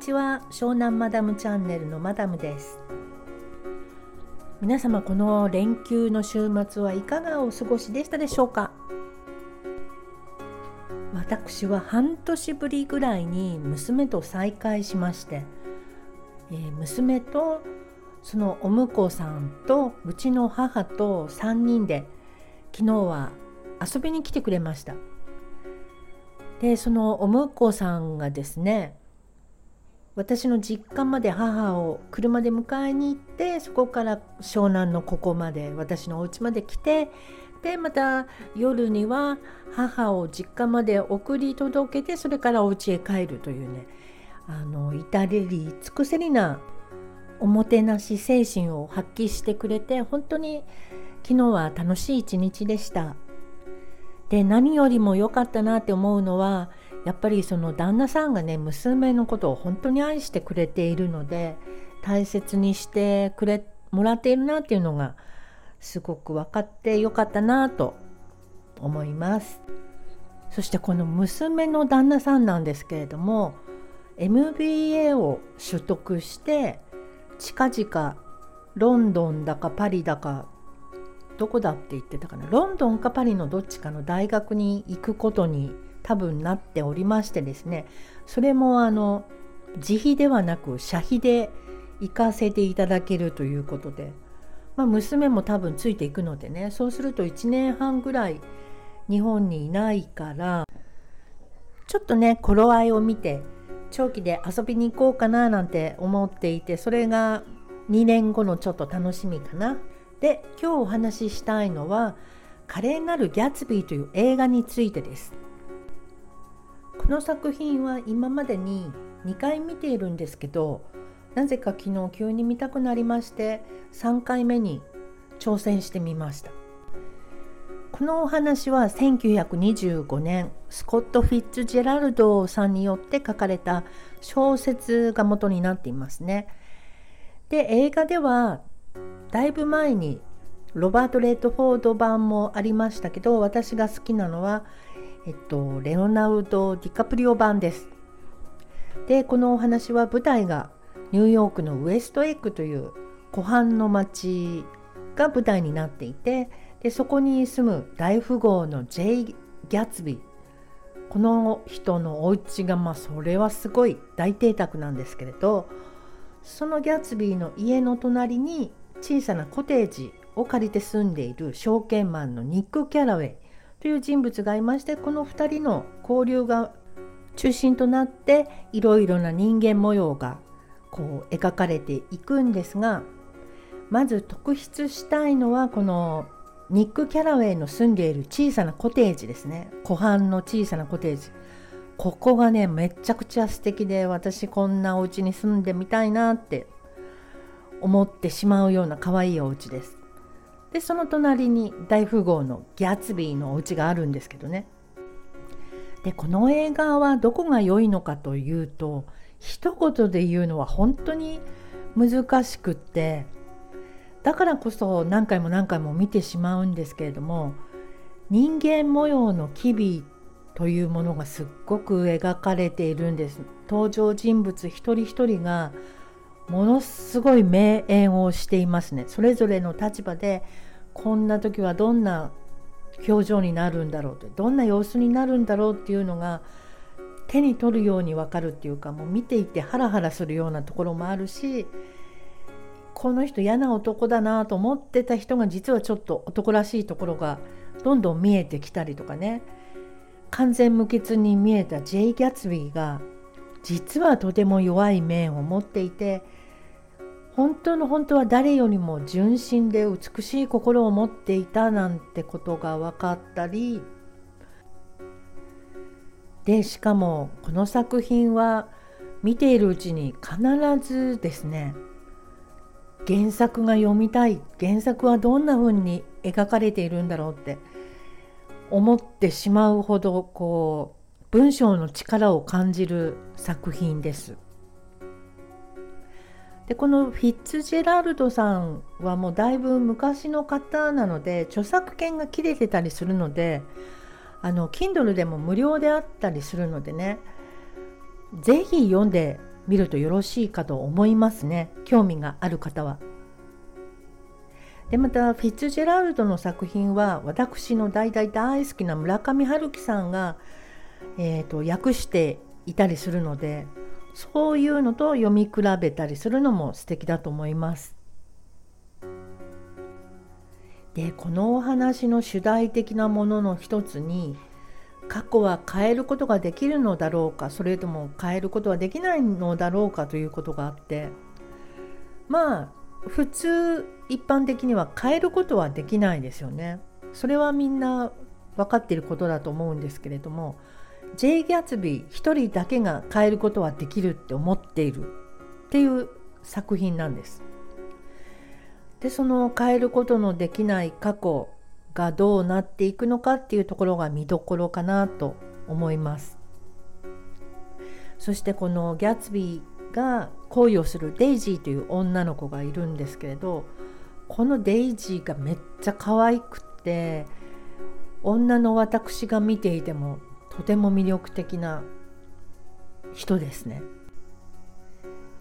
ちは。湘南マダムチャンネルのマダムです。皆様この連休の週末はいかがお過ごしでしたでしょうか？私は半年ぶりぐらいに娘と再会しまして、えー、娘とそのお婿さんとうちの母と3人で昨日は遊びに来てくれました。でそのお婿さんがですね私の実家まで母を車で迎えに行ってそこから湘南のここまで私のお家まで来てでまた夜には母を実家まで送り届けてそれからお家へ帰るというねあの至れり尽くせりなおもてなし精神を発揮してくれて本当に昨日は楽しい一日でした。で何よりも良かったなって思うのはやっぱりその旦那さんがね娘のことを本当に愛してくれているので大切にしてくれもらっているなっていうのがすごく分かってよかったなと思います。そしてこの娘の旦那さんなんですけれども MBA を取得して近々ロンドンだかパリだかどこだって言ってたかなロンドンかパリのどっちかの大学に行くことに多分なっておりましてですねそれもあの自費ではなく社費で行かせていただけるということで、まあ、娘も多分ついていくのでねそうすると1年半ぐらい日本にいないからちょっとね頃合いを見て長期で遊びに行こうかななんて思っていてそれが2年後のちょっと楽しみかな。で今日お話ししたいのは「華麗なるギャツビー」という映画についてです。この作品は今までに2回見ているんですけどなぜか昨日急に見たくなりまして3回目に挑戦してみました。このお話は1925年スコット・フィッツジェラルドさんによって書かれた小説が元になっていますね。で映画ではだいぶ前にロバート・レッドフォード版もありましたけど私が好きなのはえっと、レオナルド・ディカプリオ版です。でこのお話は舞台がニューヨークのウエストエッグという湖畔の町が舞台になっていてでそこに住む大富豪のジェイ・ギャツビーこの人のお家がまあそれはすごい大邸宅なんですけれどそのギャツビーの家の隣に小さなコテージを借りて住んでいる証券マンのニック・キャラウェイという人物がいましてこの2人の交流が中心となっていろいろな人間模様がこう描かれていくんですがまず特筆したいのはこのニック・キャラウェイの住んでいる小さなコテージですね。湖畔の小さなコテージ。ここがねめちゃくちゃ素敵で私こんなお家に住んでみたいなって思ってしまうような可愛いお家です。でその隣に大富豪のギャツビーのお家があるんですけどね。でこの映画はどこが良いのかというと一言で言うのは本当に難しくってだからこそ何回も何回も見てしまうんですけれども人間模様の機微というものがすっごく描かれているんです。登場人物一人一人がものすごい名演をしていますね。それぞれの立場でこんな時はどんな表情になるんだろうとどんな様子になるんだろうっていうのが手に取るように分かるっていうかもう見ていてハラハラするようなところもあるしこの人嫌な男だなと思ってた人が実はちょっと男らしいところがどんどん見えてきたりとかね。完全無欠に見えたジェイ・ギャツビーが実はとても弱い面を持っていて本当の本当は誰よりも純真で美しい心を持っていたなんてことが分かったりでしかもこの作品は見ているうちに必ずですね原作が読みたい原作はどんな風に描かれているんだろうって思ってしまうほどこう文章の力を感じる作品です。でこのフィッツジェラルドさんはもうだいぶ昔の方なので著作権が切れてたりするのであの Kindle でも無料であったりするのでね是非読んで見るとよろしいかと思いますね興味がある方は。でまたフィッツジェラルドの作品は私の大大大好きな村上春樹さんが、えーと、訳していたりするのでそういうのと読み比べたりするのも素敵だと思います。でこのお話の主題的なものの一つに過去は変えることができるのだろうかそれとも変えることはできないのだろうかということがあってまあ普通一般的には変えることはできないですよね。それはみんな分かっていることだと思うんですけれども J. ギャツビー一人だけが変えることはできるって思っているっていう作品なんです。でその変えることのできない過去がどうなっていくのかっていうところが見どころかなと思います。そしてこのギャツビーが恋をするデイジーという女の子がいるんですけれどこのデイジーがめっちゃ可愛くって女の私が見ていてもとても魅力的な人ですね。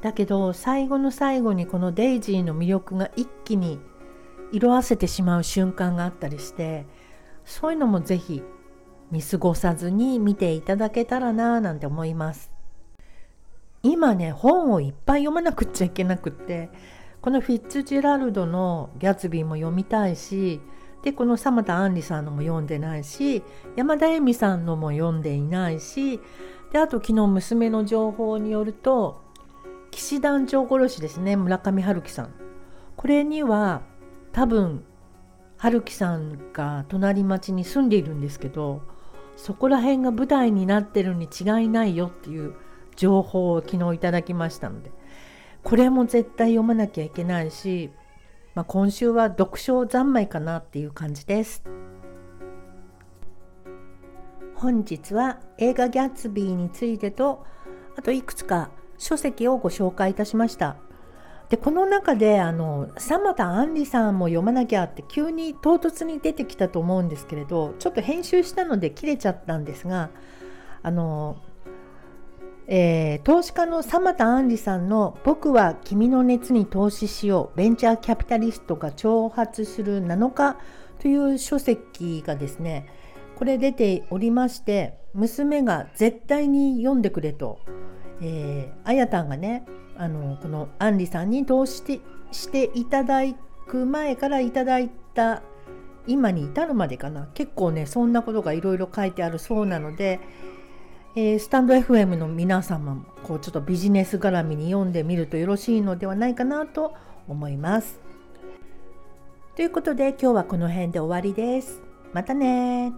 だけど最後の最後にこのデイジーの魅力が一気に色あせてしまう瞬間があったりしてそういうのもぜひ見過ごさずに見ていただけたらなぁなんて思います。今ね本をいっぱい読まなくっちゃいけなくってこのフィッツジェラルドのギャツビーも読みたいしでこのサ田杏里さんのも読んでないし山田恵美さんのも読んでいないしであと昨日娘の情報によると騎士団長殺しですね村上春樹さん。これには多分春樹さんが隣町に住んでいるんですけどそこら辺が舞台になってるに違いないよっていう情報を昨日いただきましたのでこれも絶対読まなきゃいけないし、まあ、今週は読書三昧かなっていう感じです。本日は映画ギャッツビーについてとあといくつか書籍をご紹介いたしました。でこの中であのサ田杏里さんも読まなきゃって急に唐突に出てきたと思うんですけれどちょっと編集したので切れちゃったんですがあの、えー、投資家のサ田杏里さんの「僕は君の熱に投資しようベンチャーキャピタリストが挑発する7日」という書籍がですねこれ出ておりまして娘が絶対に読んでくれと。えー、あやたんがねあのこのあんりさんに投資してしていただく前からいただいた今に至るまでかな。結構ねそんなことがいろいろ書いてあるそうなので、えー、スタンド FM の皆様もこうちょっとビジネス絡みに読んでみるとよろしいのではないかなと思います。ということで今日はこの辺で終わりです。またね